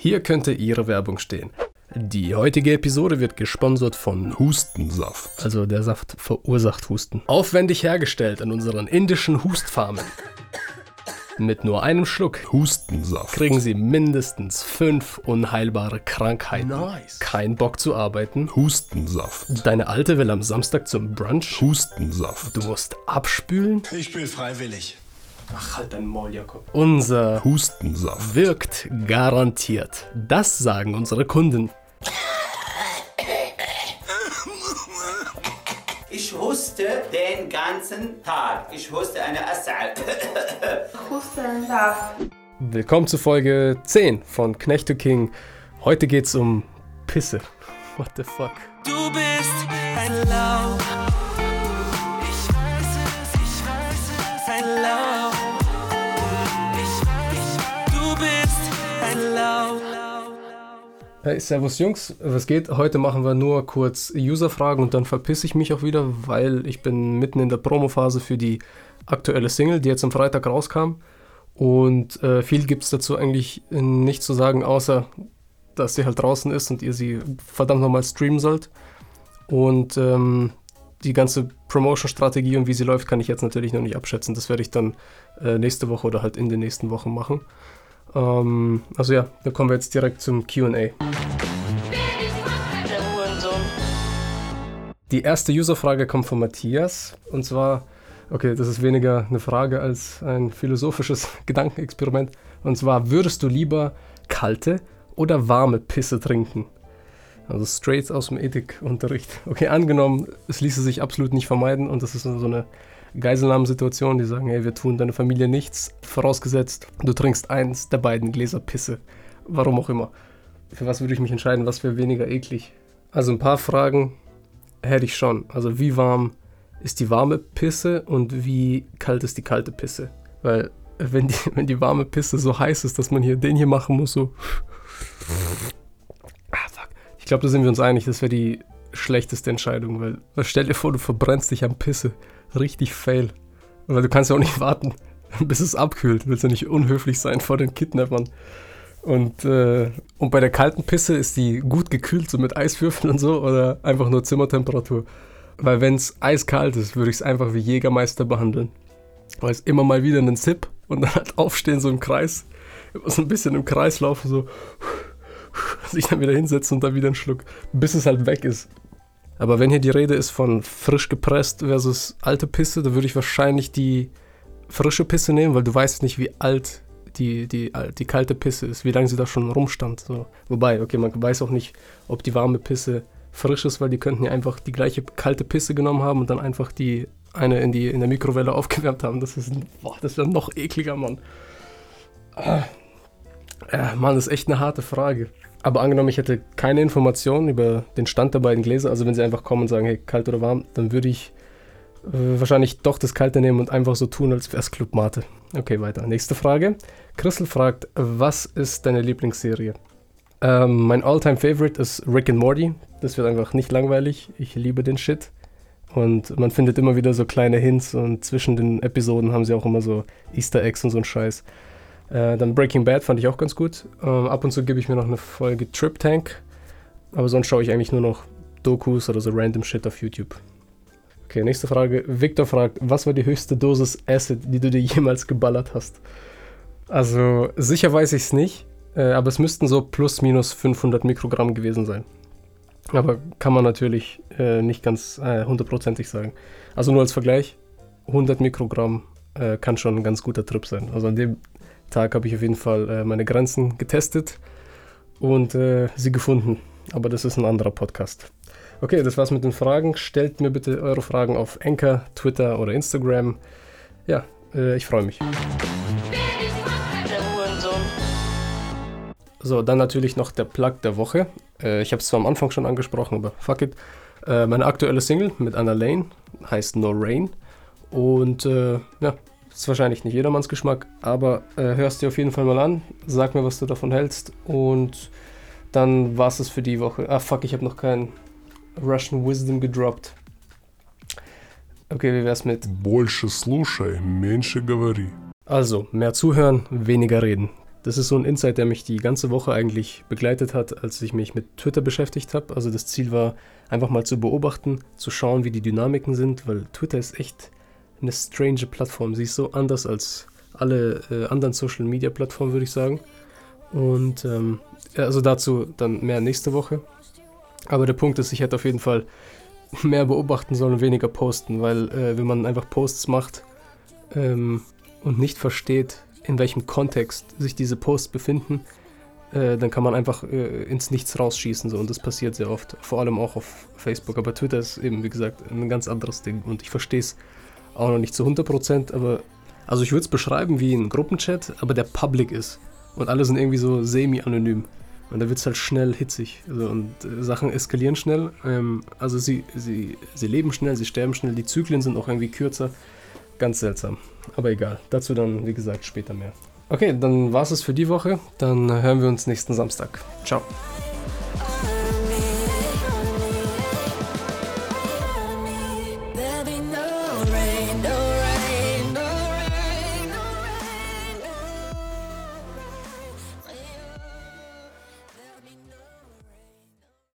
Hier könnte Ihre Werbung stehen. Die heutige Episode wird gesponsert von Hustensaft. Also der Saft verursacht Husten. Aufwendig hergestellt an unseren indischen Hustfarmen. Mit nur einem Schluck Hustensaft kriegen Sie mindestens fünf unheilbare Krankheiten. Nice. Kein Bock zu arbeiten. Hustensaft. Deine Alte will am Samstag zum Brunch. Hustensaft. Du musst abspülen. Ich spiele freiwillig. Ach, halt dein Maul, Jakob. Unser Hustensaft. wirkt garantiert. Das sagen unsere Kunden. Ich huste den ganzen Tag. Ich huste eine Asal. Hustensaft. Willkommen zu Folge 10 von Knecht to King. Heute geht's um Pisse. What the fuck? Du bist ein Lauch. Hey, servus Jungs, was geht? Heute machen wir nur kurz Userfragen und dann verpiss ich mich auch wieder, weil ich bin mitten in der Promophase für die aktuelle Single, die jetzt am Freitag rauskam. Und äh, viel gibt es dazu eigentlich nicht zu sagen, außer dass sie halt draußen ist und ihr sie verdammt nochmal streamen sollt. Und ähm, die ganze Promotion-Strategie und wie sie läuft, kann ich jetzt natürlich noch nicht abschätzen. Das werde ich dann äh, nächste Woche oder halt in den nächsten Wochen machen. Ähm, also ja, dann kommen wir jetzt direkt zum QA. Die erste Userfrage kommt von Matthias und zwar, okay, das ist weniger eine Frage als ein philosophisches Gedankenexperiment. Und zwar, würdest du lieber kalte oder warme Pisse trinken? Also straight aus dem Ethikunterricht. Okay, angenommen, es ließe sich absolut nicht vermeiden und das ist so eine Geiselnahmensituation, die sagen, hey, wir tun deiner Familie nichts, vorausgesetzt, du trinkst eins der beiden Gläser Pisse. Warum auch immer. Für was würde ich mich entscheiden, was wäre weniger eklig? Also ein paar Fragen hätte ich schon. Also wie warm ist die warme Pisse und wie kalt ist die kalte Pisse? Weil wenn die, wenn die warme Pisse so heiß ist, dass man hier den hier machen muss, so. Ah, fuck. Ich glaube, da sind wir uns einig, das wäre die schlechteste Entscheidung, weil, weil stell dir vor, du verbrennst dich am Pisse. Richtig fail. Weil du kannst ja auch nicht warten, bis es abkühlt. Du willst ja nicht unhöflich sein vor den Kidnappern. Und, äh, und bei der kalten Pisse ist die gut gekühlt, so mit Eiswürfeln und so, oder einfach nur Zimmertemperatur. Weil wenn es eiskalt ist, würde ich es einfach wie Jägermeister behandeln. Weil es immer mal wieder einen Zip und dann halt aufstehen, so im Kreis. So ein bisschen im Kreis laufen, so sich dann wieder hinsetzen und dann wieder einen Schluck, bis es halt weg ist. Aber wenn hier die Rede ist von frisch gepresst versus alte Pisse, dann würde ich wahrscheinlich die frische Pisse nehmen, weil du weißt nicht, wie alt die, die, die kalte Pisse ist, wie lange sie da schon rumstand. So. Wobei, okay, man weiß auch nicht, ob die warme Pisse frisch ist, weil die könnten ja einfach die gleiche kalte Pisse genommen haben und dann einfach die eine in, die, in der Mikrowelle aufgewärmt haben. Das ist, boah, das wäre noch ekliger, Mann. Ah. Äh, Mann, das ist echt eine harte Frage. Aber angenommen, ich hätte keine Informationen über den Stand der beiden Gläser, also wenn sie einfach kommen und sagen, hey, kalt oder warm, dann würde ich äh, wahrscheinlich doch das Kalte nehmen und einfach so tun, als wäre es Club Mate. Okay, weiter. Nächste Frage. Christel fragt, was ist deine Lieblingsserie? Ähm, mein Alltime favorite ist Rick and Morty. Das wird einfach nicht langweilig. Ich liebe den Shit. Und man findet immer wieder so kleine Hints und zwischen den Episoden haben sie auch immer so Easter Eggs und so ein Scheiß. Äh, dann Breaking Bad fand ich auch ganz gut. Ähm, ab und zu gebe ich mir noch eine Folge Trip Tank. Aber sonst schaue ich eigentlich nur noch Dokus oder so random Shit auf YouTube. Okay, nächste Frage. Victor fragt, was war die höchste Dosis Acid, die du dir jemals geballert hast? Also, sicher weiß ich es nicht, äh, aber es müssten so plus minus 500 Mikrogramm gewesen sein. Aber kann man natürlich äh, nicht ganz äh, hundertprozentig sagen. Also nur als Vergleich, 100 Mikrogramm äh, kann schon ein ganz guter Trip sein. Also an dem Tag habe ich auf jeden Fall äh, meine Grenzen getestet und äh, sie gefunden. Aber das ist ein anderer Podcast. Okay, das war's mit den Fragen. Stellt mir bitte eure Fragen auf Anchor, Twitter oder Instagram. Ja, äh, ich freue mich. So, dann natürlich noch der Plug der Woche. Äh, ich habe es zwar am Anfang schon angesprochen, aber fuck it. Äh, meine aktuelle Single mit Anna Lane heißt No Rain. Und äh, ja, ist wahrscheinlich nicht jedermanns Geschmack, aber äh, hörst dir auf jeden Fall mal an. Sag mir, was du davon hältst. Und dann war es für die Woche. Ah, fuck, ich habe noch kein Russian Wisdom gedroppt. Okay, wie wär's mit? Больше слушай, меньше говори. Also, mehr zuhören, weniger reden. Das ist so ein Insight, der mich die ganze Woche eigentlich begleitet hat, als ich mich mit Twitter beschäftigt habe. Also das Ziel war einfach mal zu beobachten, zu schauen, wie die Dynamiken sind, weil Twitter ist echt eine strange Plattform. Sie ist so anders als alle äh, anderen Social Media Plattformen, würde ich sagen. Und ähm, also dazu dann mehr nächste Woche. Aber der Punkt ist, ich hätte auf jeden Fall mehr beobachten sollen und weniger posten, weil äh, wenn man einfach Posts macht ähm, und nicht versteht, in welchem Kontext sich diese Posts befinden, äh, dann kann man einfach äh, ins Nichts rausschießen. So. Und das passiert sehr oft, vor allem auch auf Facebook. Aber Twitter ist eben, wie gesagt, ein ganz anderes Ding. Und ich verstehe es auch noch nicht zu 100%, aber also ich würde es beschreiben wie ein Gruppenchat, aber der public ist. Und alle sind irgendwie so semi-anonym. Und da wird es halt schnell hitzig. Also, und äh, Sachen eskalieren schnell. Ähm, also sie, sie, sie leben schnell, sie sterben schnell. Die Zyklen sind auch irgendwie kürzer. Ganz seltsam. Aber egal. Dazu dann, wie gesagt, später mehr. Okay, dann war es für die Woche. Dann hören wir uns nächsten Samstag. Ciao.